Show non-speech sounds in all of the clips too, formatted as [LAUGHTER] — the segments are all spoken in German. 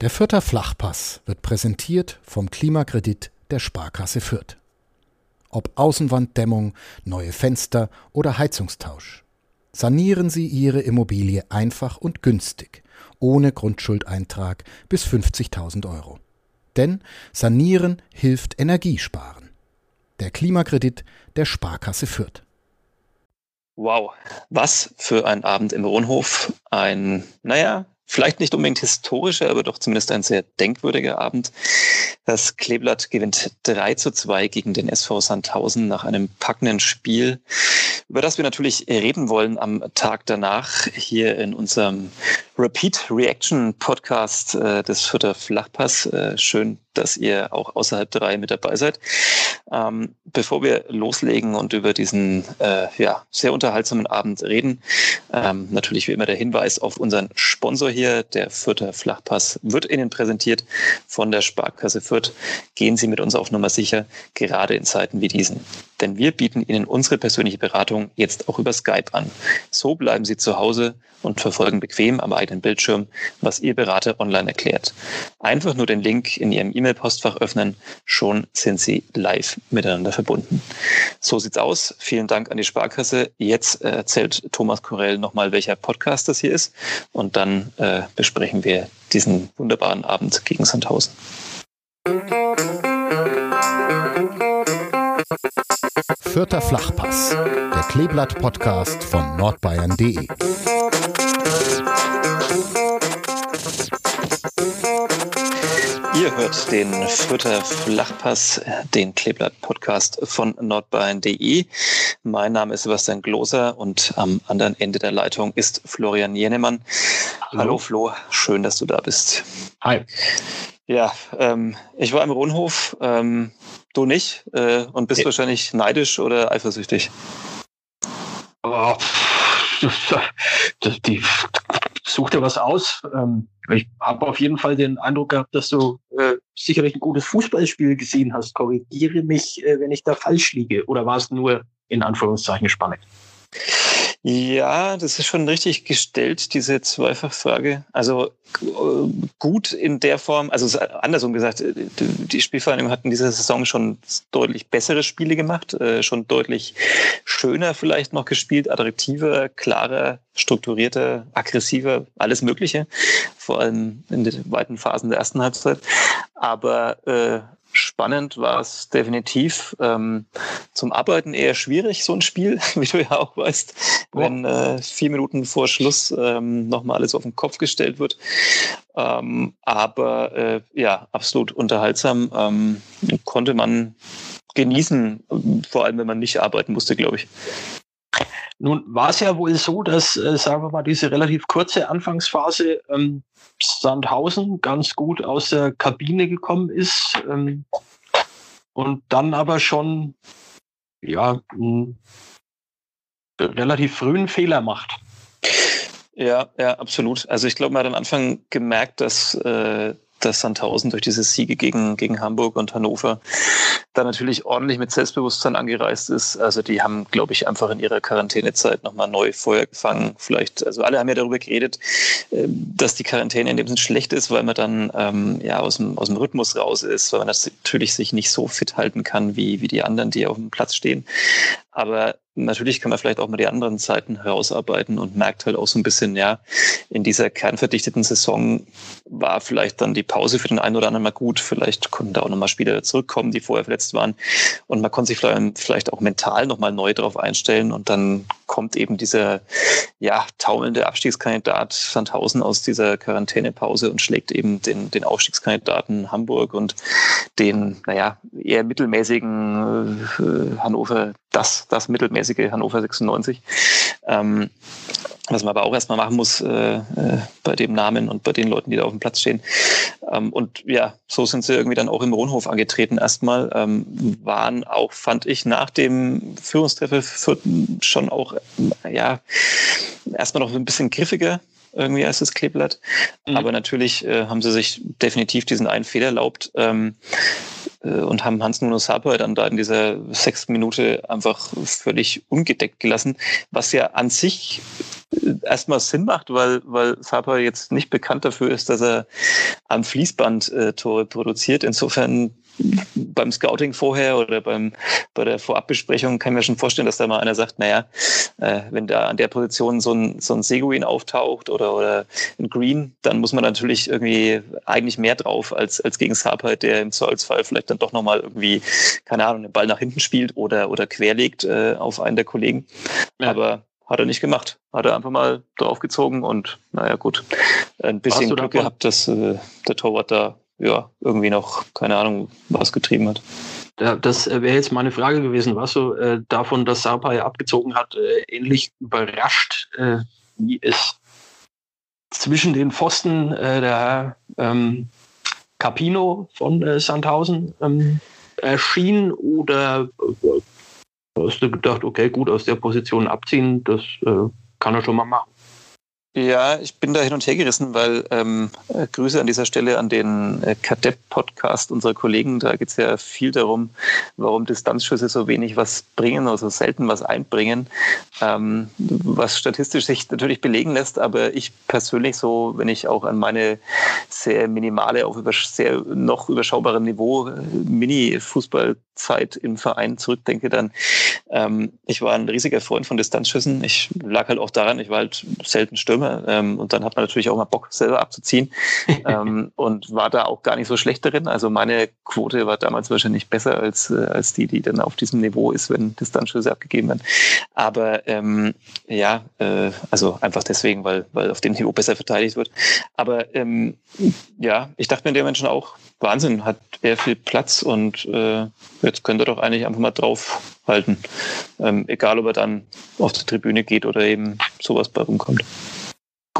Der Fürther Flachpass wird präsentiert vom Klimakredit der Sparkasse Fürth. Ob Außenwanddämmung, neue Fenster oder Heizungstausch. Sanieren Sie Ihre Immobilie einfach und günstig, ohne Grundschuldeintrag bis 50.000 Euro. Denn Sanieren hilft Energiesparen. Der Klimakredit der Sparkasse Fürth. Wow, was für ein Abend im Rohnhof. Ein, naja, vielleicht nicht unbedingt historischer, aber doch zumindest ein sehr denkwürdiger Abend. Das Kleeblatt gewinnt 3 zu 2 gegen den SV Sandhausen nach einem packenden Spiel, über das wir natürlich reden wollen am Tag danach hier in unserem Repeat Reaction Podcast äh, des Fürther Flachpass. Äh, schön, dass ihr auch außerhalb der Reihe mit dabei seid. Ähm, bevor wir loslegen und über diesen äh, ja, sehr unterhaltsamen Abend reden, ähm, natürlich wie immer der Hinweis auf unseren Sponsor hier, der Fürther Flachpass, wird Ihnen präsentiert von der Sparkasse Fürth. Gehen Sie mit uns auf Nummer sicher, gerade in Zeiten wie diesen. Denn wir bieten Ihnen unsere persönliche Beratung jetzt auch über Skype an. So bleiben Sie zu Hause und verfolgen bequem am eigenen Bildschirm, was Ihr Berater online erklärt. Einfach nur den Link in Ihrem E-Mail-Postfach öffnen, schon sind Sie live miteinander verbunden. So sieht's aus. Vielen Dank an die Sparkasse. Jetzt erzählt Thomas Korell nochmal, welcher Podcast das hier ist und dann äh, besprechen wir diesen wunderbaren Abend gegen Sandhausen. Vierter Flachpass, der Kleeblatt-Podcast von nordbayern.de. Ihr hört den Fürther Flachpass, den Kleeblatt-Podcast von nordbayern.de. Mein Name ist Sebastian Gloser und am anderen Ende der Leitung ist Florian Jenemann. Hallo, Hallo Flo, schön, dass du da bist. Hi. Ja, ähm, ich war im Rundhof, ähm, du nicht, äh, und bist ja. wahrscheinlich neidisch oder eifersüchtig. Oh, die, such dir was aus. Ähm, ich habe auf jeden Fall den Eindruck gehabt, dass du äh, sicherlich ein gutes Fußballspiel gesehen hast. Korrigiere mich, äh, wenn ich da falsch liege. Oder war es nur in Anführungszeichen spannend? Ja, das ist schon richtig gestellt, diese Zweifachfrage. Also äh, gut in der Form, also andersrum gesagt, äh, die Spielvereinigung hat in dieser Saison schon deutlich bessere Spiele gemacht, äh, schon deutlich schöner vielleicht noch gespielt, attraktiver, klarer, strukturierter, aggressiver, alles Mögliche, vor allem in den weiten Phasen der ersten Halbzeit. Aber äh, Spannend war es definitiv. Ähm, zum Arbeiten eher schwierig, so ein Spiel, [LAUGHS] wie du ja auch weißt, wenn äh, vier Minuten vor Schluss ähm, nochmal alles auf den Kopf gestellt wird. Ähm, aber äh, ja, absolut unterhaltsam. Ähm, konnte man genießen, vor allem wenn man nicht arbeiten musste, glaube ich. Nun war es ja wohl so, dass, äh, sagen wir mal, diese relativ kurze Anfangsphase ähm, Sandhausen ganz gut aus der Kabine gekommen ist ähm, und dann aber schon ja einen relativ frühen Fehler macht. Ja, ja, absolut. Also ich glaube, man hat am Anfang gemerkt, dass äh, dass Sandhausen durch diese Siege gegen, gegen Hamburg und Hannover da natürlich ordentlich mit Selbstbewusstsein angereist ist. Also die haben, glaube ich, einfach in ihrer Quarantänezeit nochmal neu Feuer gefangen. Vielleicht, also alle haben ja darüber geredet, ähm, dass die Quarantäne in dem Sinne schlecht ist, weil man dann ähm, ja aus dem, aus dem Rhythmus raus ist, weil man natürlich sich nicht so fit halten kann wie, wie die anderen, die auf dem Platz stehen. Aber natürlich kann man vielleicht auch mal die anderen Seiten herausarbeiten und merkt halt auch so ein bisschen, ja, in dieser kernverdichteten Saison war vielleicht dann die Pause für den einen oder anderen mal gut. Vielleicht konnten da auch nochmal Spieler zurückkommen, die vorher verletzt waren. Und man konnte sich vielleicht auch mental nochmal neu darauf einstellen. Und dann kommt eben dieser, ja, taumelnde Abstiegskandidat Sandhausen aus dieser Quarantänepause und schlägt eben den, den Aufstiegskandidaten Hamburg und den, naja, eher mittelmäßigen äh, Hannover, das, das mittelmäßige Hannover 96. Ähm, was man aber auch erstmal machen muss äh, äh, bei dem Namen und bei den Leuten, die da auf dem Platz stehen. Ähm, und ja, so sind sie irgendwie dann auch im Rohnhof angetreten erstmal. Ähm, waren auch, fand ich, nach dem Führungstreffer schon auch, ja, erstmal noch ein bisschen griffiger irgendwie als das Kleeblatt. Mhm. Aber natürlich äh, haben sie sich definitiv diesen einen Fehler erlaubt. Ähm, äh, und haben Hans Nuno Sapai dann da in dieser sechsten Minute einfach völlig ungedeckt gelassen, was ja an sich äh, erstmal Sinn macht, weil, weil Sapai jetzt nicht bekannt dafür ist, dass er am Fließband äh, Tore produziert. Insofern beim Scouting vorher oder beim, bei der Vorabbesprechung kann ich mir schon vorstellen, dass da mal einer sagt, naja, äh, wenn da an der Position so ein, so ein Seguin auftaucht oder, oder ein Green, dann muss man natürlich irgendwie eigentlich mehr drauf als, als gegen Sarpeit, der im Zweifelsfall vielleicht dann doch nochmal irgendwie, keine Ahnung, den Ball nach hinten spielt oder, oder querlegt äh, auf einen der Kollegen. Ja. Aber hat er nicht gemacht. Hat er einfach mal draufgezogen und naja gut, ein bisschen Glück davon? gehabt, dass äh, der Torwart da ja, irgendwie noch, keine Ahnung, was getrieben hat. Das wäre jetzt meine Frage gewesen. Warst du äh, davon, dass Sapai abgezogen hat, äh, ähnlich überrascht, äh, wie es zwischen den Pfosten äh, der ähm, Capino von äh, Sandhausen ähm, erschien? Oder äh, hast du gedacht, okay, gut, aus der Position abziehen, das kann er schon mal machen? Ja, ich bin da hin und her gerissen, weil ähm, äh, Grüße an dieser Stelle an den äh, Kadepp-Podcast unserer Kollegen. Da geht es ja viel darum, warum Distanzschüsse so wenig was bringen oder so selten was einbringen, ähm, was statistisch sich natürlich belegen lässt. Aber ich persönlich so, wenn ich auch an meine sehr minimale, auf sehr noch überschaubarem Niveau äh, Mini-Fußballzeit im Verein zurückdenke, dann ähm, ich war ein riesiger Freund von Distanzschüssen. Ich lag halt auch daran, ich war halt selten Stürmer Stürmer. Ähm, und dann hat man natürlich auch mal Bock, selber abzuziehen. [LAUGHS] ähm, und war da auch gar nicht so schlecht darin. Also meine Quote war damals wahrscheinlich besser als, äh, als die, die dann auf diesem Niveau ist, wenn Distanzschüsse abgegeben werden. Aber ähm, ja, äh, also einfach deswegen, weil, weil auf dem Niveau besser verteidigt wird. Aber ähm, ja, ich dachte mir der Menschen auch, Wahnsinn, hat er viel Platz und äh, jetzt könnte er doch eigentlich einfach mal draufhalten. Ähm, egal, ob er dann auf die Tribüne geht oder eben sowas bei rumkommt.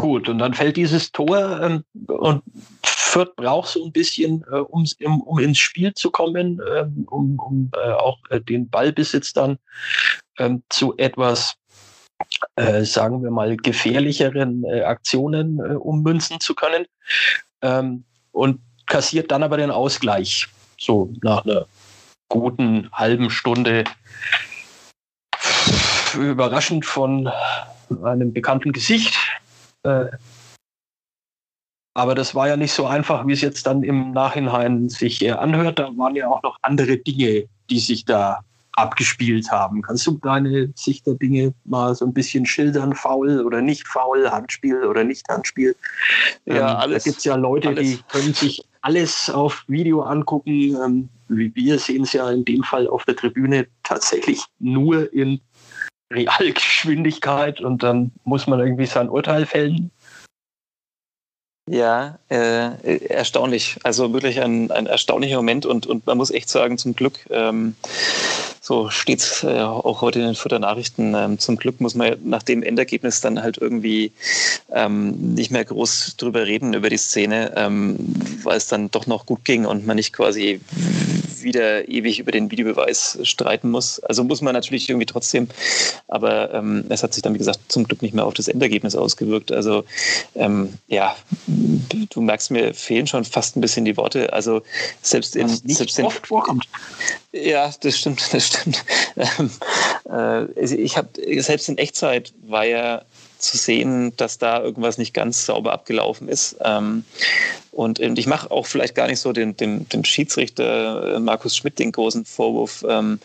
Gut, und dann fällt dieses Tor ähm, und Fürth braucht so ein bisschen, äh, um, um ins Spiel zu kommen, äh, um, um äh, auch äh, den Ballbesitz dann ähm, zu etwas, äh, sagen wir mal, gefährlicheren äh, Aktionen ummünzen zu können. Ähm, und kassiert dann aber den Ausgleich. So nach einer guten halben Stunde. Überraschend von einem bekannten Gesicht äh, aber das war ja nicht so einfach, wie es jetzt dann im Nachhinein sich äh, anhört. Da waren ja auch noch andere Dinge, die sich da abgespielt haben. Kannst du deine Sicht der Dinge mal so ein bisschen schildern? Faul oder nicht faul, Handspiel oder nicht Handspiel? Ja, ähm, alles. Da gibt es ja Leute, alles. die können sich alles auf Video angucken. Ähm, wir sehen es ja in dem Fall auf der Tribüne tatsächlich nur in Realgeschwindigkeit und dann muss man irgendwie sein Urteil fällen. Ja, äh, erstaunlich. Also wirklich ein, ein erstaunlicher Moment und, und man muss echt sagen, zum Glück, ähm, so steht es äh, auch heute in den Futternachrichten, ähm, zum Glück muss man nach dem Endergebnis dann halt irgendwie ähm, nicht mehr groß drüber reden über die Szene, ähm, weil es dann doch noch gut ging und man nicht quasi wieder ewig über den Videobeweis streiten muss. Also muss man natürlich irgendwie trotzdem, aber ähm, es hat sich dann, wie gesagt, zum Glück nicht mehr auf das Endergebnis ausgewirkt. Also ähm, ja, du merkst, mir fehlen schon fast ein bisschen die Worte. Also selbst in... Was nicht selbst in, oft vorkommt. Ja, das stimmt, [LAUGHS] das stimmt. Ähm, äh, ich habe selbst in Echtzeit war ja zu sehen, dass da irgendwas nicht ganz sauber abgelaufen ist. Ähm, und, ich mache auch vielleicht gar nicht so den, dem, dem Schiedsrichter äh, Markus Schmidt den großen Vorwurf, ähm,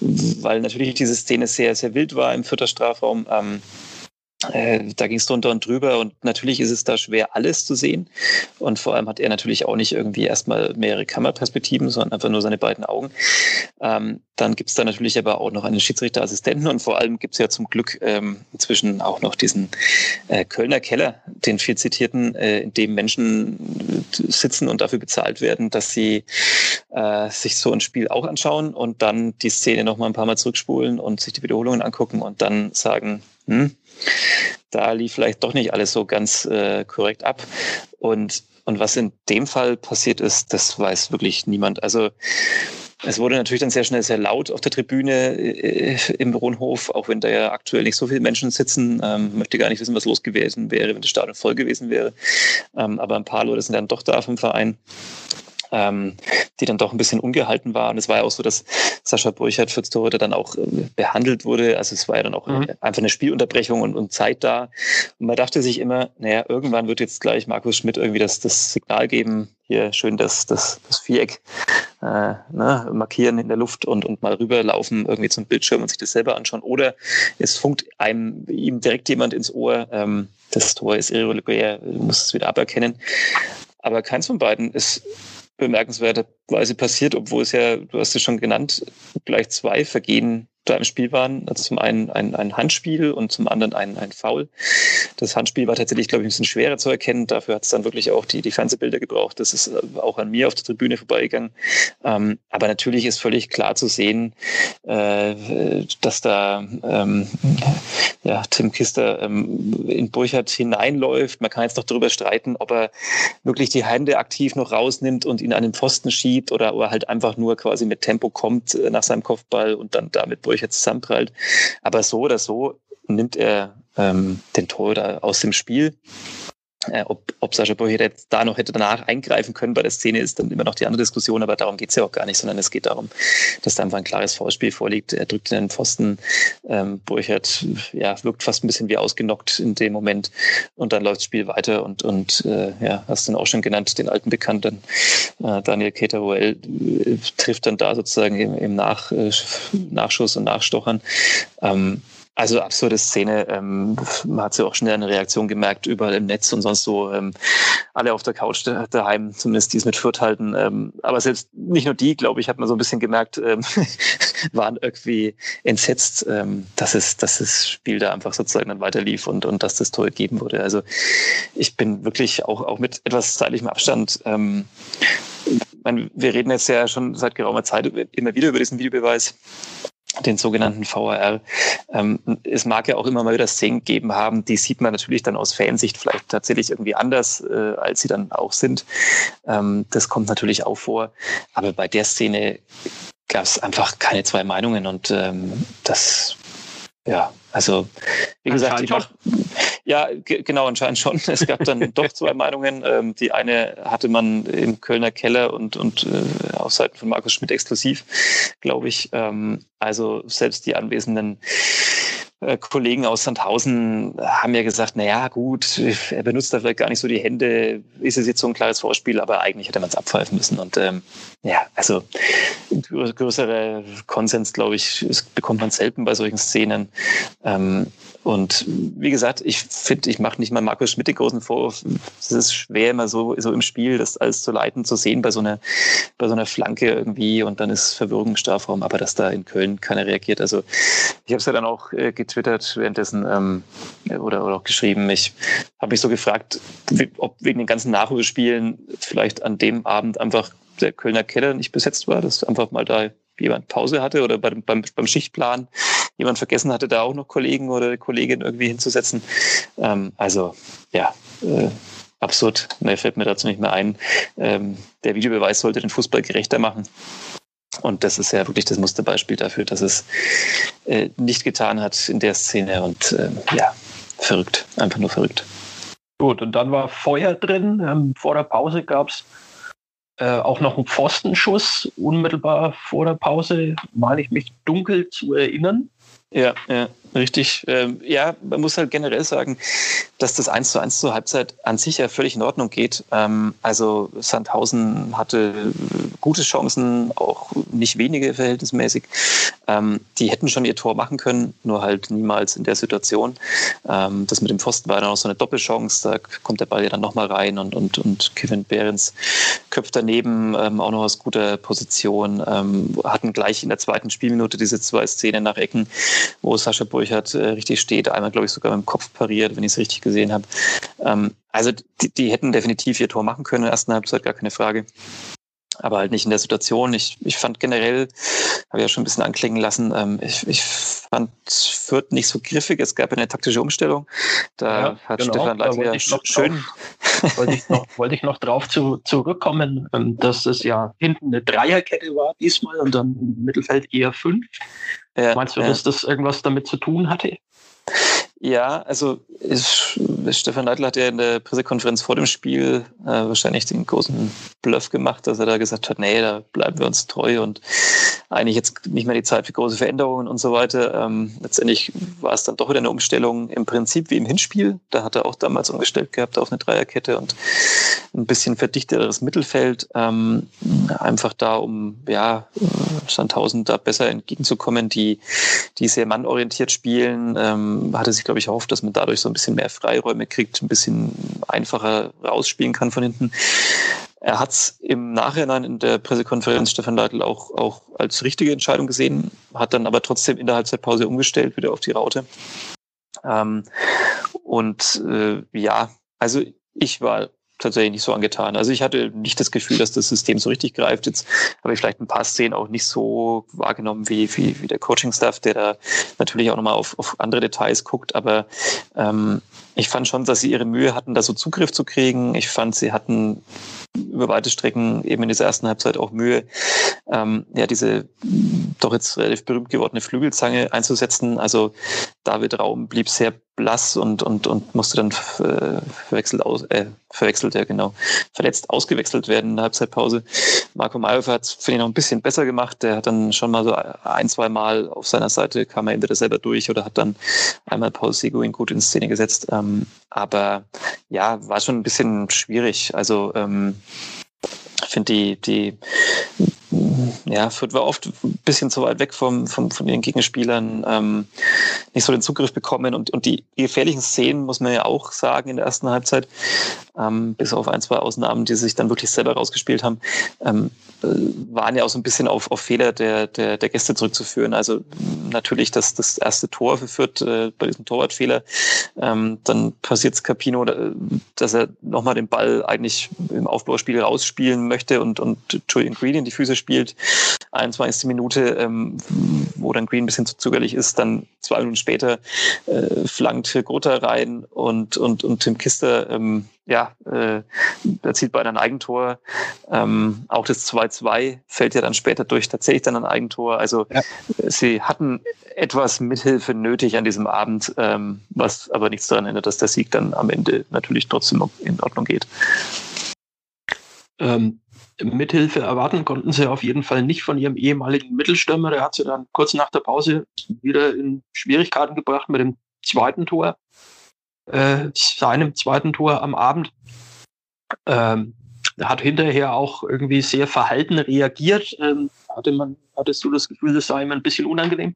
weil natürlich diese Szene sehr, sehr wild war im vierter Strafraum. Ähm, äh, da ging es drunter und drüber und natürlich ist es da schwer, alles zu sehen. Und vor allem hat er natürlich auch nicht irgendwie erstmal mehrere Kameraperspektiven, sondern einfach nur seine beiden Augen. Ähm, dann gibt es da natürlich aber auch noch einen Schiedsrichterassistenten und vor allem gibt es ja zum Glück ähm, inzwischen auch noch diesen äh, Kölner Keller, den viel zitierten, äh, in dem Menschen sitzen und dafür bezahlt werden, dass sie äh, sich so ein Spiel auch anschauen und dann die Szene nochmal ein paar Mal zurückspulen und sich die Wiederholungen angucken und dann sagen, hm, da lief vielleicht doch nicht alles so ganz äh, korrekt ab. Und, und was in dem Fall passiert ist, das weiß wirklich niemand. Also es wurde natürlich dann sehr schnell sehr laut auf der Tribüne äh, im Brunnhof, auch wenn da ja aktuell nicht so viele Menschen sitzen. Ähm, möchte gar nicht wissen, was los gewesen wäre, wenn das Stadion voll gewesen wäre. Ähm, aber ein paar Leute sind dann doch da vom Verein. Ähm, die dann doch ein bisschen ungehalten war. Und es war ja auch so, dass Sascha Burchardt für Torhüter dann auch äh, behandelt wurde. Also es war ja dann auch mhm. einfach eine Spielunterbrechung und, und, Zeit da. Und man dachte sich immer, naja, irgendwann wird jetzt gleich Markus Schmidt irgendwie das, das Signal geben, hier schön das, das, das Viereck äh, ne, markieren in der Luft und, und mal rüberlaufen irgendwie zum Bildschirm und sich das selber anschauen. Oder es funkt einem ihm direkt jemand ins Ohr, ähm, das Tor ist irregulär, muss es wieder aberkennen. Aber keins von beiden ist bemerkenswerterweise passiert, obwohl es ja, du hast es schon genannt, gleich zwei Vergehen da im Spiel waren. Also zum einen ein, ein Handspiel und zum anderen ein, ein Foul. Das Handspiel war tatsächlich, glaube ich, ein bisschen schwerer zu erkennen. Dafür hat es dann wirklich auch die, die Fernsehbilder gebraucht. Das ist äh, auch an mir auf der Tribüne vorbeigegangen. Ähm, aber natürlich ist völlig klar zu sehen, äh, dass da ähm, ja, Tim Kister ähm, in Burchardt hineinläuft. Man kann jetzt noch darüber streiten, ob er wirklich die Hände aktiv noch rausnimmt und ihn an den Pfosten schiebt oder, oder halt einfach nur quasi mit Tempo kommt äh, nach seinem Kopfball und dann damit Burchardt zusammenprallt. Aber so oder so nimmt er ähm, den Torhüter aus dem Spiel. Äh, ob, ob Sascha Boyer jetzt da noch hätte danach eingreifen können bei der Szene, ist dann immer noch die andere Diskussion, aber darum geht es ja auch gar nicht, sondern es geht darum, dass da einfach ein klares Vorspiel vorliegt. Er drückt in den Pfosten, ähm, Burchert ja, wirkt fast ein bisschen wie ausgenockt in dem Moment und dann läuft das Spiel weiter und, und äh, ja, hast du dann auch schon genannt, den alten Bekannten äh, Daniel Keteruel äh, trifft dann da sozusagen im, im Nach, äh, Nachschuss und Nachstochern. Ähm, also absurde Szene. Ähm, man hat ja auch schnell eine Reaktion gemerkt, überall im Netz und sonst so. Ähm, alle auf der Couch daheim, zumindest die es mit Fürth halten. Ähm, aber selbst nicht nur die, glaube ich, hat man so ein bisschen gemerkt, ähm, [LAUGHS] waren irgendwie entsetzt, ähm, dass, es, dass das Spiel da einfach sozusagen dann weiterlief und, und dass das Tor gegeben wurde. Also ich bin wirklich auch, auch mit etwas zeitlichem Abstand ähm, meine, wir reden jetzt ja schon seit geraumer Zeit immer wieder über diesen Videobeweis den sogenannten VAR. Ähm, es mag ja auch immer mal wieder Szenen geben haben, die sieht man natürlich dann aus Fansicht vielleicht tatsächlich irgendwie anders, äh, als sie dann auch sind. Ähm, das kommt natürlich auch vor. Aber bei der Szene gab es einfach keine zwei Meinungen und ähm, das ja, also wie gesagt, ich mach, ja, genau, anscheinend schon. [LAUGHS] Es gab dann [LAUGHS] doch zwei Meinungen. Ähm, die eine hatte man im Kölner Keller und, und äh, auf Seiten von Markus Schmidt exklusiv, glaube ich. Ähm, also selbst die anwesenden äh, Kollegen aus Sandhausen haben ja gesagt, na ja, gut, er benutzt da vielleicht gar nicht so die Hände, ist es jetzt so ein klares Vorspiel, aber eigentlich hätte man es abpfeifen müssen. Und ähm, ja, also größerer Konsens, glaube ich, bekommt man selten bei solchen Szenen. Ähm, und wie gesagt, ich finde, ich mache nicht mal Markus Schmidt den großen Vorwurf. Es ist schwer, immer so, so im Spiel das alles zu leiten, zu sehen bei so einer, bei so einer Flanke irgendwie und dann ist Verwirrung im Strafraum, aber dass da in Köln keiner reagiert. Also ich habe es ja dann auch äh, getwittert währenddessen ähm, oder, oder auch geschrieben. Ich habe mich so gefragt, ob wegen den ganzen Nachholspielen vielleicht an dem Abend einfach der Kölner Keller nicht besetzt war, dass einfach mal da jemand Pause hatte oder beim, beim, beim Schichtplan jemand vergessen hatte, da auch noch Kollegen oder Kollegin irgendwie hinzusetzen. Ähm, also ja, äh, absurd. Mehr fällt mir dazu nicht mehr ein. Ähm, der Videobeweis sollte den Fußball gerechter machen. Und das ist ja wirklich das Musterbeispiel dafür, dass es äh, nicht getan hat in der Szene. Und äh, ja, verrückt, einfach nur verrückt. Gut, und dann war Feuer drin. Ähm, vor der Pause gab es äh, auch noch ein Pfostenschuss unmittelbar vor der Pause, meine ich mich dunkel zu erinnern. Ja, ja. Richtig. Ähm, ja, man muss halt generell sagen, dass das 1 zu 1 zur Halbzeit an sich ja völlig in Ordnung geht. Ähm, also Sandhausen hatte gute Chancen, auch nicht wenige verhältnismäßig. Ähm, die hätten schon ihr Tor machen können, nur halt niemals in der Situation. Das mit dem Pfosten war dann auch so eine Doppelchance. Da kommt der Ball ja dann nochmal rein und, und, und Kevin Behrens köpft daneben auch noch aus guter Position. Hatten gleich in der zweiten Spielminute diese zwei Szenen nach Ecken, wo Sascha Burg Burchard äh, richtig steht. Einmal, glaube ich, sogar mit dem Kopf pariert, wenn ich es richtig gesehen habe. Ähm, also die, die, hätten definitiv ihr Tor machen können in der ersten Halbzeit, gar keine Frage. Aber halt nicht in der Situation. Ich, ich fand generell, habe ich ja schon ein bisschen anklingen lassen, ähm, ich, ich fand Fürth nicht so griffig. Es gab eine taktische Umstellung. Da ja, hat genau, Stefan Leitler schön. Drauf, wollte, ich noch, wollte ich noch drauf zu, zurückkommen, ähm, dass es ja hinten eine Dreierkette war diesmal und dann im Mittelfeld eher fünf. Ja, Meinst du, ja. dass das irgendwas damit zu tun hatte? Ja, also ist, Stefan Neidl hat ja in der Pressekonferenz vor dem Spiel äh, wahrscheinlich den großen Bluff gemacht, dass er da gesagt hat, nee, da bleiben wir uns treu und eigentlich jetzt nicht mehr die Zeit für große Veränderungen und so weiter. Ähm, letztendlich war es dann doch wieder eine Umstellung im Prinzip wie im Hinspiel. Da hat er auch damals umgestellt gehabt auf eine Dreierkette und ein bisschen verdichteres Mittelfeld, ähm, einfach da, um ja, Sandhausen da besser entgegenzukommen, die, die sehr mannorientiert spielen, ähm, hatte sich, glaube ich, erhofft, dass man dadurch so ein bisschen mehr Freiräume kriegt, ein bisschen einfacher rausspielen kann von hinten. Er hat es im Nachhinein in der Pressekonferenz Stefan Leitl auch, auch als richtige Entscheidung gesehen, hat dann aber trotzdem in der Halbzeitpause umgestellt, wieder auf die Raute. Ähm, und äh, ja, also ich war tatsächlich nicht so angetan. Also ich hatte nicht das Gefühl, dass das System so richtig greift. Jetzt habe ich vielleicht ein paar Szenen auch nicht so wahrgenommen wie, wie, wie der Coaching-Staff, der da natürlich auch nochmal auf, auf andere Details guckt. Aber ähm, ich fand schon, dass sie ihre Mühe hatten, da so Zugriff zu kriegen. Ich fand, sie hatten über weite Strecken eben in dieser ersten Halbzeit auch Mühe, ähm, ja, diese doch jetzt relativ berühmt gewordene Flügelzange einzusetzen. Also David Raum blieb sehr blass und, und, und musste dann äh, verwechselt aus, äh, verwechselt, ja genau, verletzt ausgewechselt werden in der Halbzeitpause. Marco Mayhofer hat es, finde ich, noch ein bisschen besser gemacht. Der hat dann schon mal so ein, zwei Mal auf seiner Seite kam er entweder selber durch oder hat dann einmal Paul Seguin gut in Szene gesetzt. Ähm, aber ja, war schon ein bisschen schwierig. Also ähm, ich finde die, die ja, Fürth war oft ein bisschen zu weit weg vom, vom, von den Gegenspielern, ähm, nicht so den Zugriff bekommen. Und, und die gefährlichen Szenen, muss man ja auch sagen, in der ersten Halbzeit, ähm, bis auf ein, zwei Ausnahmen, die sich dann wirklich selber rausgespielt haben, ähm, äh, waren ja auch so ein bisschen auf, auf Fehler der, der, der Gäste zurückzuführen. Also natürlich das, das erste Tor verführt äh, bei diesem Torwartfehler. Ähm, dann passiert es Capino, dass er nochmal den Ball eigentlich im Aufbauspiel rausspielen möchte und, und Julian Green in die Füße spielt. 21. Minute, ähm, wo dann Green ein bisschen zu zögerlich ist, dann zwei Minuten später äh, flankt Grota rein und, und, und Tim Kister ähm, ja, äh, erzielt bei einem Eigentor. Ähm, auch das 2-2 fällt ja dann später durch tatsächlich dann ein Eigentor. Also ja. sie hatten etwas Mithilfe nötig an diesem Abend, ähm, was aber nichts daran ändert, dass der Sieg dann am Ende natürlich trotzdem in Ordnung geht. Ähm, Mithilfe erwarten konnten sie auf jeden Fall nicht von ihrem ehemaligen Mittelstürmer. Der hat sie dann kurz nach der Pause wieder in Schwierigkeiten gebracht mit dem zweiten Tor äh, seinem zweiten Tor am Abend. Ähm, hat hinterher auch irgendwie sehr verhalten reagiert. Ähm, hatte man, hattest du das Gefühl, das sei ihm ein bisschen unangenehm?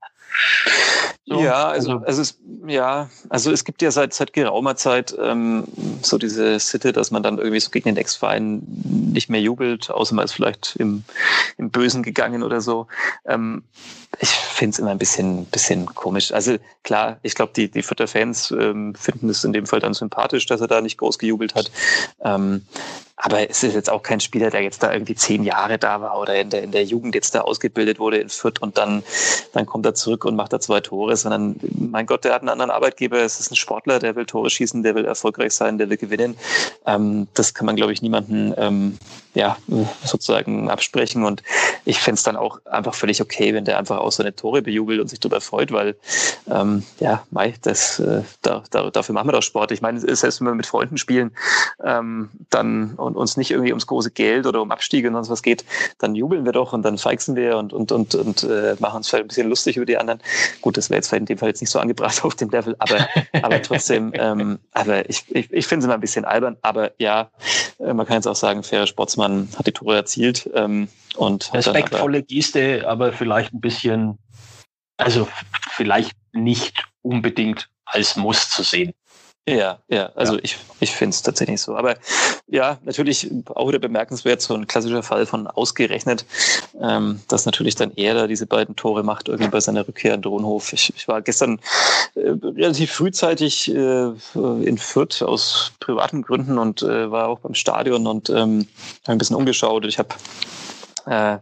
So, ja, also, also, es, ja, also es gibt ja seit, seit geraumer Zeit ähm, so diese Sitte, dass man dann irgendwie so gegen den Ex-Verein nicht mehr jubelt, außer man ist vielleicht im, im Bösen gegangen oder so. Ähm, ich finde es immer ein bisschen, bisschen komisch. Also klar, ich glaube, die, die Fürther Fans ähm, finden es in dem Fall dann sympathisch, dass er da nicht groß gejubelt hat. Ähm, aber es ist jetzt auch kein Spieler, der jetzt da irgendwie zehn Jahre da war oder in der, in der Jugend jetzt da ausgebildet wurde in Fürth und dann, dann kommt er zurück und macht da zwei Tore, sondern mein Gott, der hat einen anderen Arbeitgeber. Es ist ein Sportler, der will Tore schießen, der will erfolgreich sein, der will gewinnen. Ähm, das kann man, glaube ich, niemanden ähm, ja, sozusagen absprechen. Und ich fände es dann auch einfach völlig okay, wenn der einfach auch seine Tore bejubelt und sich darüber freut, weil ähm, ja, Mai, das, äh, da, da, dafür machen wir doch Sport. Ich meine, selbst wenn wir mit Freunden spielen, ähm, dann und uns nicht irgendwie ums große Geld oder um Abstiege und sonst was geht, dann jubeln wir doch und dann feixen wir und, und, und, und äh, machen uns vielleicht ein bisschen lustig über die anderen. Gut, das wäre jetzt vielleicht in dem Fall jetzt nicht so angebracht [LAUGHS] auf dem Level, aber, aber trotzdem, [LAUGHS] ähm, aber ich, ich, ich finde es immer ein bisschen albern, aber ja, äh, man kann jetzt auch sagen, fairer Sportsmann hat die Tore erzielt. Ähm, und Respektvolle Geste, aber vielleicht ein bisschen, also vielleicht nicht unbedingt als Muss zu sehen. Ja, ja, also ja. ich, ich finde es tatsächlich so. Aber ja, natürlich auch wieder bemerkenswert, so ein klassischer Fall von ausgerechnet, ähm, dass natürlich dann er da diese beiden Tore macht, irgendwie bei seiner Rückkehr in Drohnhof. Ich, ich war gestern äh, relativ frühzeitig äh, in Fürth aus privaten Gründen und äh, war auch beim Stadion und ähm, habe ein bisschen umgeschaut. Ich habe äh,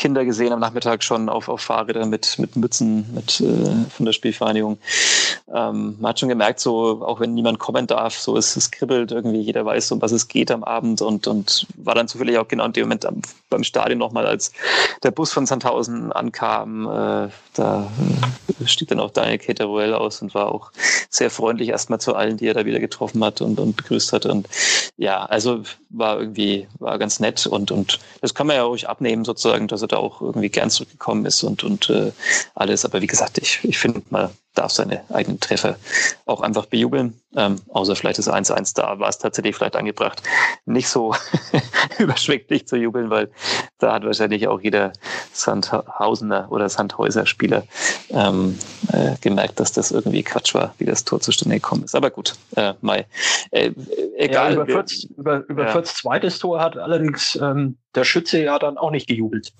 Kinder gesehen am Nachmittag schon auf, auf Fahrrädern mit, mit Mützen mit, äh, von der Spielvereinigung. ähm, man hat schon gemerkt, so auch wenn niemand kommen darf, so ist es kribbelt irgendwie, jeder weiß, um was es geht am Abend und, und war dann zufällig auch genau in dem Moment am, beim Stadion nochmal, als der Bus von Sandhausen ankam, äh, da äh, stieg dann auch Daniel Cateruel aus und war auch sehr freundlich erstmal zu allen, die er da wieder getroffen hat und, und begrüßt hat und ja, also war irgendwie, war ganz nett und, und das kann man ja ruhig abnehmen sozusagen, dass er da auch irgendwie gern zurückgekommen ist und, und äh, alles, aber wie gesagt, ich, ich finde, man darf seine eigenen Treffer auch einfach bejubeln. Ähm, außer vielleicht das 1-1 da war es tatsächlich vielleicht angebracht, nicht so [LAUGHS] überschwänglich zu jubeln, weil da hat wahrscheinlich auch jeder Sandhausener oder Sandhäuser Spieler ähm, äh, gemerkt, dass das irgendwie Quatsch war, wie das Tor zustande gekommen ist. Aber gut, äh, Mai. Äh, egal. Ja, über, Fürths, über, über ja. Fürths zweites Tor hat allerdings ähm, der Schütze ja dann auch nicht gejubelt.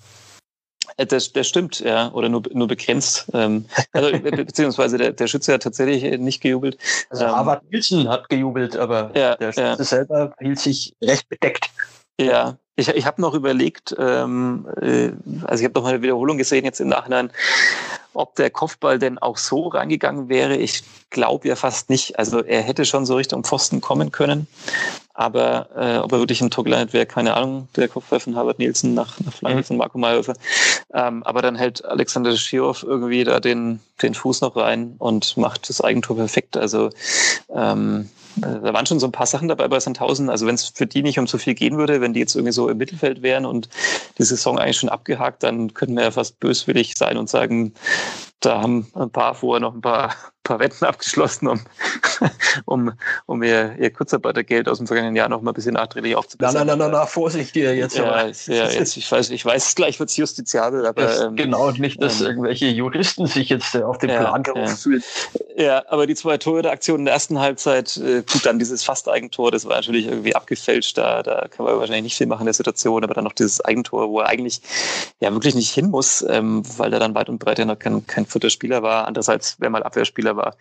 Äh, das, das stimmt, ja, oder nur, nur begrenzt. Ähm, also, beziehungsweise der, der Schütze hat tatsächlich nicht gejubelt. Also ähm, Harvard Nielsen hat gejubelt, aber ja, der Schütze ja. selber hielt sich recht bedeckt. Ja, ich, ich habe noch überlegt, ähm, äh, also ich habe noch mal eine Wiederholung gesehen jetzt im Nachhinein, ob der Kopfball denn auch so reingegangen wäre. Ich glaube ja fast nicht. Also er hätte schon so Richtung Pfosten kommen können. Aber äh, ob er wirklich im Tor gelandet wäre, keine Ahnung. Der Kopfball von Harvard Nielsen nach, nach Flanke mhm. von Marco Mayhofer. Ähm, aber dann hält Alexander Schirov irgendwie da den, den Fuß noch rein und macht das Eigentor perfekt. Also ähm, da waren schon so ein paar Sachen dabei bei Sandhausen. Also wenn es für die nicht um so viel gehen würde, wenn die jetzt irgendwie so im Mittelfeld wären und die Saison eigentlich schon abgehakt, dann könnten wir ja fast böswillig sein und sagen, da haben ein paar vorher noch ein paar paar Wetten abgeschlossen, um, [LAUGHS] um, um ihr, ihr Kurzarbeitergeld aus dem vergangenen Jahr noch mal ein bisschen nachträglich aufzubessern. Nein, nein, nein, nein, Vorsicht hier jetzt. Ja, ja, jetzt, ich weiß, ich weiß, gleich wird es justiziabel, aber. Ähm, genau, nicht, dass ähm, irgendwelche Juristen sich jetzt äh, auf den ja, Plan gerufen ja. fühlen. Ja, aber die zwei Tore der Aktion in der ersten Halbzeit, äh, gut, dann dieses Fast-Eigentor, das war natürlich irgendwie abgefälscht, da, da kann man wahrscheinlich nicht viel machen in der Situation, aber dann noch dieses Eigentor, wo er eigentlich ja wirklich nicht hin muss, ähm, weil er dann weit und breit ja noch kein, kein vierter Spieler war. Andererseits, wer mal Abwehrspieler war,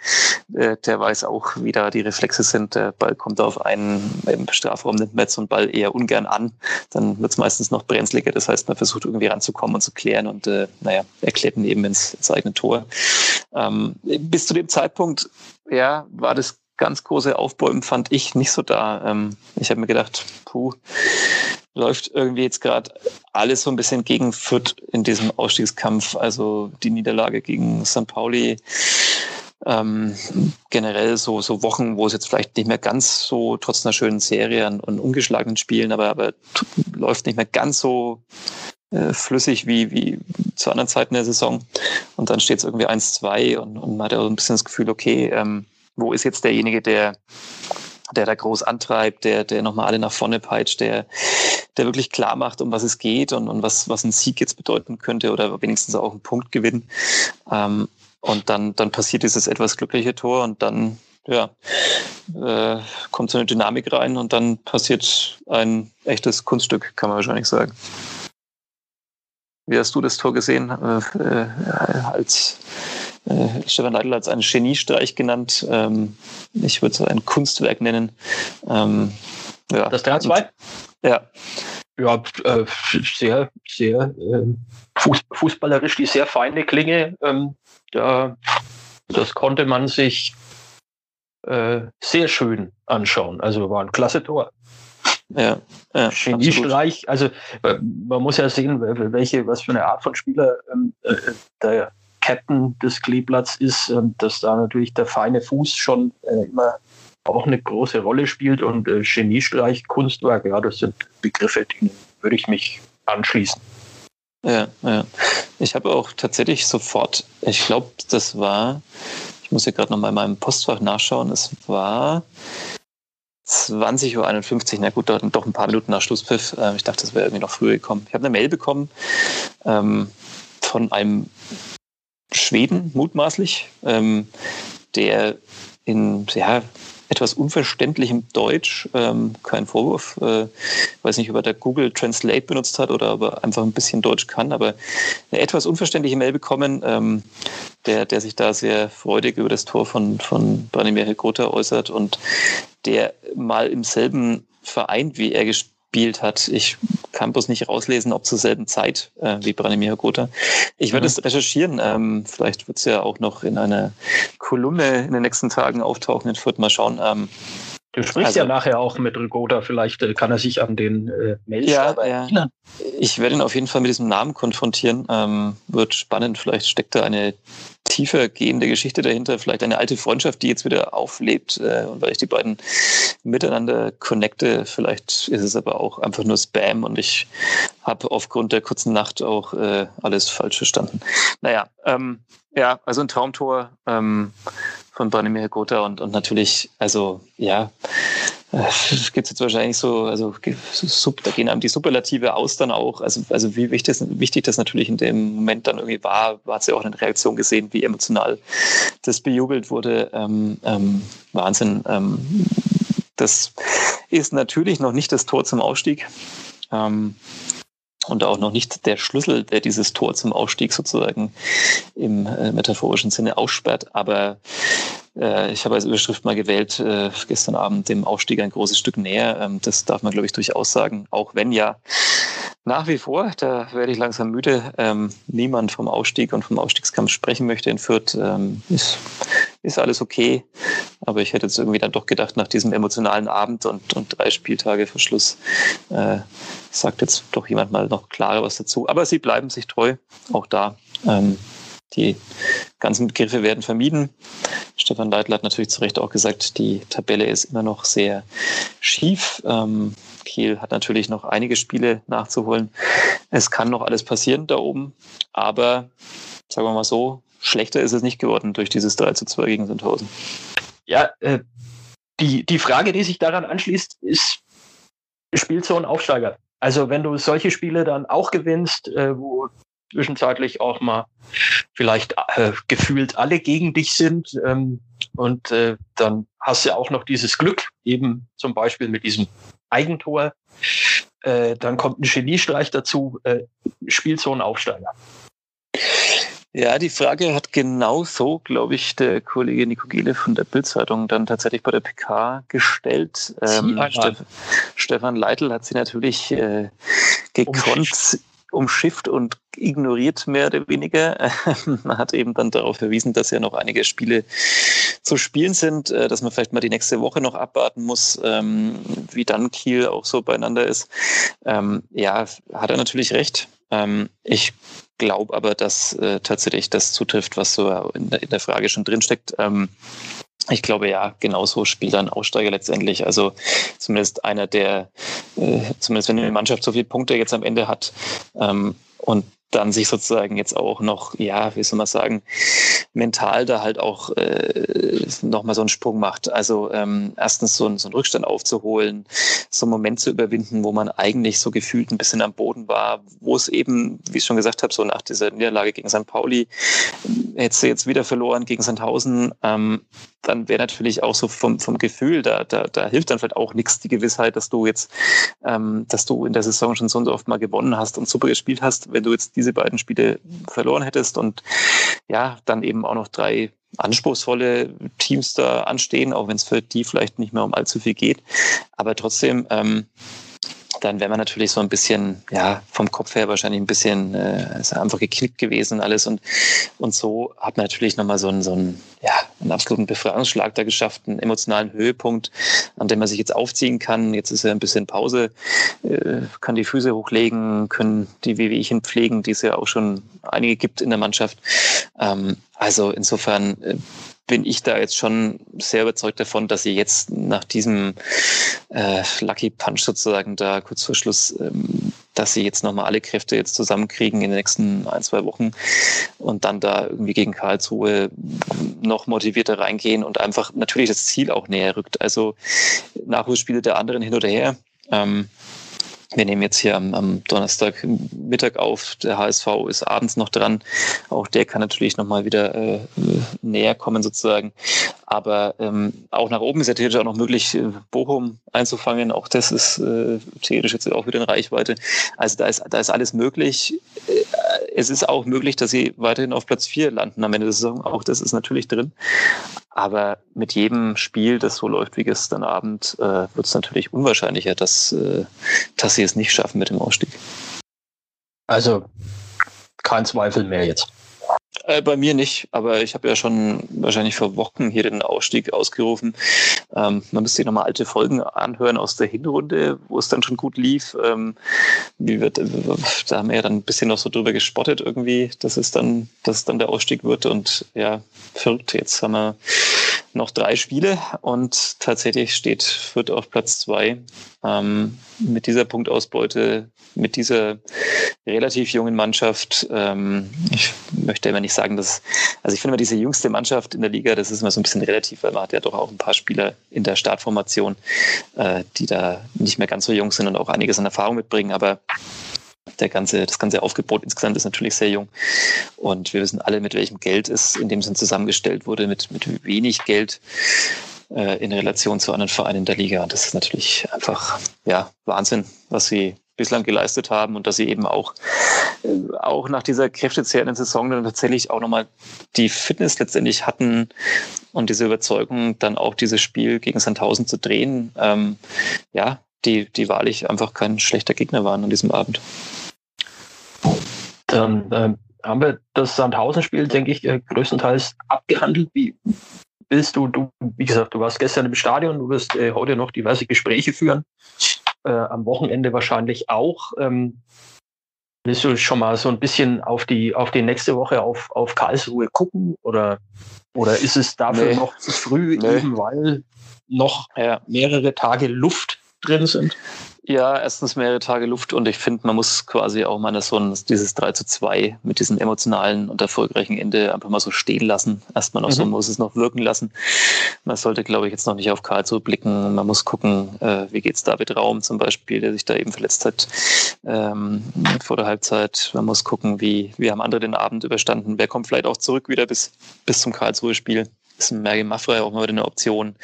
äh, der weiß auch, wie da die Reflexe sind. Der Ball kommt auf einen im Strafraum, nimmt so einen Ball eher ungern an. Dann wird es meistens noch brenzliger. Das heißt, man versucht irgendwie ranzukommen und zu klären und äh, naja, erklärt ihn eben ins, ins eigene Tor. Ähm, bis zu dem Zeitpunkt, ja, war das ganz große Aufbäumen fand ich nicht so da. Ähm, ich habe mir gedacht, puh, läuft irgendwie jetzt gerade alles so ein bisschen gegen Fürth in diesem Ausstiegskampf. Also die Niederlage gegen St. Pauli, ähm, generell so, so Wochen, wo es jetzt vielleicht nicht mehr ganz so, trotz einer schönen Serie und ungeschlagenen Spielen, aber, aber läuft nicht mehr ganz so äh, flüssig wie, wie zu anderen Zeiten der Saison. Und dann steht es irgendwie 1-2 und, und man hat ja auch ein bisschen das Gefühl, okay, ähm, wo ist jetzt derjenige, der der da groß antreibt, der, der nochmal alle nach vorne peitscht, der, der wirklich klar macht, um was es geht und, und was, was ein Sieg jetzt bedeuten könnte oder wenigstens auch ein Punktgewinn. Ähm, und dann, dann passiert dieses etwas glückliche Tor und dann ja, äh, kommt so eine Dynamik rein und dann passiert ein echtes Kunststück, kann man wahrscheinlich sagen. Wie hast du das Tor gesehen? Äh, äh, als äh, Stefan Leitl als einen Geniestreich genannt. Ähm, ich würde es ein Kunstwerk nennen. Ähm, ja. Das 3-2? Ja. Ja, äh, sehr, sehr äh, fußballerisch die sehr feine Klinge. Ähm, da, das konnte man sich äh, sehr schön anschauen. Also war ein klasse Tor. Ja, ja Geniestreich, also äh, man muss ja sehen, welche, was für eine Art von Spieler ähm, äh, der Captain des Kleeblatts ist, ähm, dass da natürlich der feine Fuß schon äh, immer auch eine große Rolle spielt und äh, Geniestreich, Kunstwerk, ja, das sind Begriffe, denen würde ich mich anschließen. Ja, ja. Ich habe auch tatsächlich sofort, ich glaube, das war, ich muss hier gerade nochmal in meinem Postfach nachschauen, es war 20.51 Uhr, na gut, doch ein paar Minuten nach Schlusspfiff. Ähm, ich dachte, das wäre irgendwie noch früher gekommen. Ich habe eine Mail bekommen ähm, von einem Schweden, mutmaßlich, ähm, der in, ja, etwas unverständlichem Deutsch, ähm, kein Vorwurf, äh, weiß nicht, ob er da Google Translate benutzt hat oder ob er einfach ein bisschen Deutsch kann, aber eine etwas unverständliche Mail bekommen, ähm, der, der sich da sehr freudig über das Tor von, von Branimir Grota äußert und der mal im selben Verein wie er gespielt hat. Ich kann bloß nicht rauslesen, ob zur selben Zeit äh, wie Branimir Gotha. Ich werde mhm. es recherchieren. Ähm, vielleicht wird es ja auch noch in einer Kolumne in den nächsten Tagen auftauchen in Fürth. Mal schauen. Ähm, Du sprichst also, ja nachher auch mit Rigoda, vielleicht äh, kann er sich an den äh, Mailschreiber ja, erinnern. Ich werde ihn auf jeden Fall mit diesem Namen konfrontieren. Ähm, wird spannend, vielleicht steckt da eine tiefer gehende Geschichte dahinter, vielleicht eine alte Freundschaft, die jetzt wieder auflebt äh, und weil ich die beiden miteinander connecte, vielleicht ist es aber auch einfach nur Spam und ich habe aufgrund der kurzen Nacht auch äh, alles falsch verstanden. Naja, ähm, ja, also ein Traumtor. Ähm, von Branimir Gotha und, und natürlich, also ja, äh, gibt es jetzt wahrscheinlich so, also da gehen einem die Superlative aus dann auch. Also, also wie wichtig das, wichtig das natürlich in dem Moment dann irgendwie war, hat sie auch eine Reaktion gesehen, wie emotional das bejubelt wurde. Ähm, ähm, Wahnsinn. Ähm, das ist natürlich noch nicht das Tor zum Ausstieg. Ähm, und auch noch nicht der Schlüssel, der dieses Tor zum Ausstieg sozusagen im äh, metaphorischen Sinne aussperrt. Aber äh, ich habe als Überschrift mal gewählt, äh, gestern Abend dem Ausstieg ein großes Stück näher. Ähm, das darf man, glaube ich, durchaus sagen. Auch wenn ja nach wie vor, da werde ich langsam müde, ähm, niemand vom Ausstieg und vom Ausstiegskampf sprechen möchte in Fürth. Ähm, ist, ist alles okay. Aber ich hätte jetzt irgendwie dann doch gedacht, nach diesem emotionalen Abend und, und drei Spieltage Verschluss, äh, sagt jetzt doch jemand mal noch klarer was dazu. Aber sie bleiben sich treu, auch da. Ähm, die ganzen Begriffe werden vermieden. Stefan Leitl hat natürlich zu Recht auch gesagt, die Tabelle ist immer noch sehr schief. Ähm, Kiel hat natürlich noch einige Spiele nachzuholen. Es kann noch alles passieren da oben, aber sagen wir mal so, schlechter ist es nicht geworden durch dieses 3 zu 2 gegen Sandhausen. Ja, äh, die, die Frage, die sich daran anschließt, ist, spielt so ein Aufsteiger? Also wenn du solche Spiele dann auch gewinnst, äh, wo zwischenzeitlich auch mal vielleicht äh, gefühlt alle gegen dich sind. Ähm, und äh, dann hast du auch noch dieses Glück, eben zum Beispiel mit diesem Eigentor. Äh, dann kommt ein Geniestreich dazu, äh, spielt so ein Aufsteiger. Ja, die Frage hat genau so, glaube ich, der Kollege Nico Giele von der Bildzeitung dann tatsächlich bei der PK gestellt. Ähm, Stef Stefan Leitl hat sie natürlich äh, gekonnt umschifft und ignoriert, mehr oder weniger. [LAUGHS] man hat eben dann darauf verwiesen, dass ja noch einige Spiele zu spielen sind, äh, dass man vielleicht mal die nächste Woche noch abwarten muss, ähm, wie dann Kiel auch so beieinander ist. Ähm, ja, hat er natürlich recht. Ähm, ich glaube aber, dass äh, tatsächlich das zutrifft, was so in der, Frage schon drinsteckt. Ich glaube ja, genauso spielt ein Aussteiger letztendlich. Also zumindest einer, der, äh, zumindest wenn eine Mannschaft so viele Punkte jetzt am Ende hat ähm, und dann sich sozusagen jetzt auch noch, ja, wie soll man sagen, mental da halt auch äh, nochmal so einen Sprung macht. Also ähm, erstens so, so einen Rückstand aufzuholen, so einen Moment zu überwinden, wo man eigentlich so gefühlt ein bisschen am Boden war, wo es eben, wie ich schon gesagt habe, so nach dieser Niederlage gegen St. Pauli, hättest du jetzt wieder verloren gegen Sandhausen, ähm, dann wäre natürlich auch so vom, vom Gefühl, da, da, da hilft dann vielleicht auch nichts die Gewissheit, dass du jetzt, ähm, dass du in der Saison schon so und so oft mal gewonnen hast und super gespielt hast, wenn du jetzt diese beiden Spiele verloren hättest und ja, dann eben auch noch drei anspruchsvolle Teams da anstehen, auch wenn es für die vielleicht nicht mehr um allzu viel geht. Aber trotzdem, ähm, dann wäre man natürlich so ein bisschen, ja, vom Kopf her wahrscheinlich ein bisschen äh, ist einfach geknickt gewesen und alles. Und, und so hat man natürlich nochmal so einen, so einen, ja, einen absoluten Befreiungsschlag da geschafft, einen emotionalen Höhepunkt, an dem man sich jetzt aufziehen kann. Jetzt ist ja ein bisschen Pause, äh, kann die Füße hochlegen, können die Wehwehchen pflegen, die es ja auch schon einige gibt in der Mannschaft. Ähm, also insofern äh, bin ich da jetzt schon sehr überzeugt davon, dass sie jetzt nach diesem äh, Lucky Punch sozusagen da kurz vor Schluss, ähm, dass sie jetzt nochmal alle Kräfte jetzt zusammenkriegen in den nächsten ein, zwei Wochen und dann da irgendwie gegen Karlsruhe noch motivierter reingehen und einfach natürlich das Ziel auch näher rückt. Also Nachholspiele der anderen hin oder her. Ähm, wir nehmen jetzt hier am, am Donnerstag Mittag auf. Der HSV ist abends noch dran. Auch der kann natürlich nochmal wieder äh, näher kommen sozusagen. Aber ähm, auch nach oben ist ja theoretisch auch noch möglich, äh, Bochum einzufangen. Auch das ist äh, theoretisch jetzt auch wieder in Reichweite. Also da ist, da ist alles möglich. Es ist auch möglich, dass sie weiterhin auf Platz 4 landen am Ende der Saison. Auch das ist natürlich drin. Aber mit jedem Spiel, das so läuft wie gestern Abend, äh, wird es natürlich unwahrscheinlicher, dass, äh, dass sie es nicht schaffen mit dem Ausstieg. Also kein Zweifel mehr jetzt. Äh, bei mir nicht, aber ich habe ja schon wahrscheinlich vor Wochen hier den Ausstieg ausgerufen. Ähm, man müsste sich nochmal alte Folgen anhören aus der Hinrunde, wo es dann schon gut lief. Ähm, wird, da haben wir ja dann ein bisschen noch so drüber gespottet irgendwie, dass es dann, dass es dann der Ausstieg wird. Und ja, verrückt. Jetzt haben wir noch drei Spiele und tatsächlich steht Fürth auf Platz zwei. Ähm, mit dieser Punktausbeute, mit dieser relativ jungen Mannschaft. Ähm, ich möchte immer nicht sagen, dass, also ich finde immer diese jüngste Mannschaft in der Liga, das ist immer so ein bisschen relativ, weil man hat ja doch auch ein paar Spieler in der Startformation, äh, die da nicht mehr ganz so jung sind und auch einiges an Erfahrung mitbringen, aber der ganze, das ganze Aufgebot insgesamt ist natürlich sehr jung. Und wir wissen alle, mit welchem Geld es in dem Sinn zusammengestellt wurde, mit, mit wenig Geld äh, in Relation zu anderen Vereinen der Liga. Und das ist natürlich einfach ja, Wahnsinn, was sie bislang geleistet haben und dass sie eben auch, äh, auch nach dieser kräftezehrenden Saison dann tatsächlich auch nochmal die Fitness letztendlich hatten und diese Überzeugung, dann auch dieses Spiel gegen Sandhausen zu drehen. Ähm, ja, die, die wahrlich einfach kein schlechter Gegner waren an diesem Abend. Dann äh, haben wir das Sandhausen-Spiel, denke ich, äh, größtenteils abgehandelt. Wie willst du, du, wie gesagt, du warst gestern im Stadion, du wirst äh, heute noch diverse Gespräche führen, äh, am Wochenende wahrscheinlich auch. Ähm, willst du schon mal so ein bisschen auf die, auf die nächste Woche auf, auf Karlsruhe gucken oder, oder ist es dafür nee. noch zu früh, nee. eben weil noch ja. mehrere Tage Luft drin sind? Ja, erstens mehrere Tage Luft und ich finde, man muss quasi auch mal so ein, dieses 3 zu 2 mit diesem emotionalen und erfolgreichen Ende einfach mal so stehen lassen. Erstmal noch mhm. so, muss es noch wirken lassen. Man sollte, glaube ich, jetzt noch nicht auf Karlsruhe blicken. Man muss gucken, äh, wie geht's David Raum zum Beispiel, der sich da eben verletzt hat ähm, vor der Halbzeit. Man muss gucken, wie, wie haben andere den Abend überstanden. Wer kommt vielleicht auch zurück wieder bis, bis zum Karlsruhe-Spiel? Ist Mergi Maffrey auch mal wieder eine Option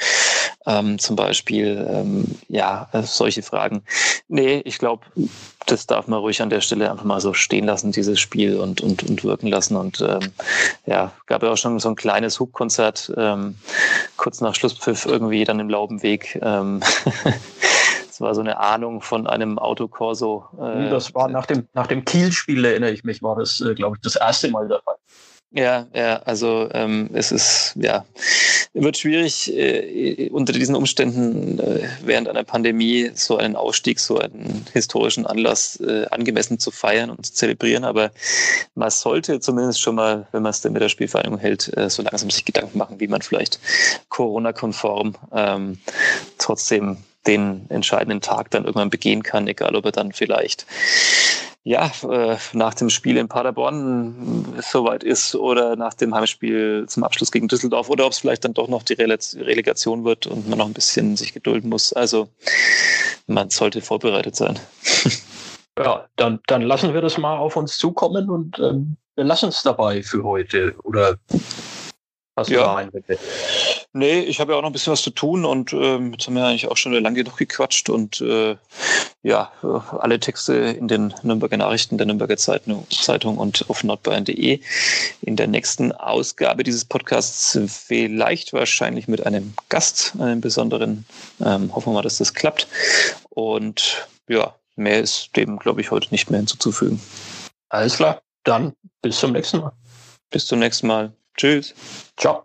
ähm, zum Beispiel. Ähm, ja, also solche Fragen. Nee, ich glaube, das darf man ruhig an der Stelle einfach mal so stehen lassen, dieses Spiel und, und, und wirken lassen. Und ähm, ja, gab ja auch schon so ein kleines Hubkonzert ähm, kurz nach Schlusspfiff irgendwie dann im Laubenweg. Ähm, [LAUGHS] das war so eine Ahnung von einem Autokorso. Äh, das war nach dem, nach dem Kiel-Spiel, erinnere ich mich, war das, äh, glaube ich, das erste Mal der Fall. Ja, ja, also ähm, es ist, ja, wird schwierig, äh, unter diesen Umständen äh, während einer Pandemie so einen Ausstieg, so einen historischen Anlass äh, angemessen zu feiern und zu zelebrieren. Aber man sollte zumindest schon mal, wenn man es denn mit der Spielvereinigung hält, äh, so langsam sich Gedanken machen, wie man vielleicht Corona-konform ähm, trotzdem den entscheidenden Tag dann irgendwann begehen kann, egal ob er dann vielleicht ja, äh, nach dem Spiel in Paderborn soweit ist oder nach dem Heimspiel zum Abschluss gegen Düsseldorf oder ob es vielleicht dann doch noch die Relegation wird und man noch ein bisschen sich gedulden muss. Also man sollte vorbereitet sein. [LAUGHS] Ja, dann, dann lassen wir das mal auf uns zukommen und ähm, wir lassen es dabei für heute. Oder hast du ja. da einen bitte? Nee, ich habe ja auch noch ein bisschen was zu tun und ähm, jetzt haben wir eigentlich auch schon lange genug gequatscht und äh, ja, alle Texte in den Nürnberger Nachrichten der Nürnberger Zeitung, Zeitung und auf nordbayern.de in der nächsten Ausgabe dieses Podcasts vielleicht wahrscheinlich mit einem Gast, einem besonderen. Ähm, hoffen wir mal, dass das klappt. Und ja, mehr ist dem, glaube ich, heute nicht mehr hinzuzufügen. Alles klar, dann bis zum nächsten Mal. Bis zum nächsten Mal. Tschüss. Ciao.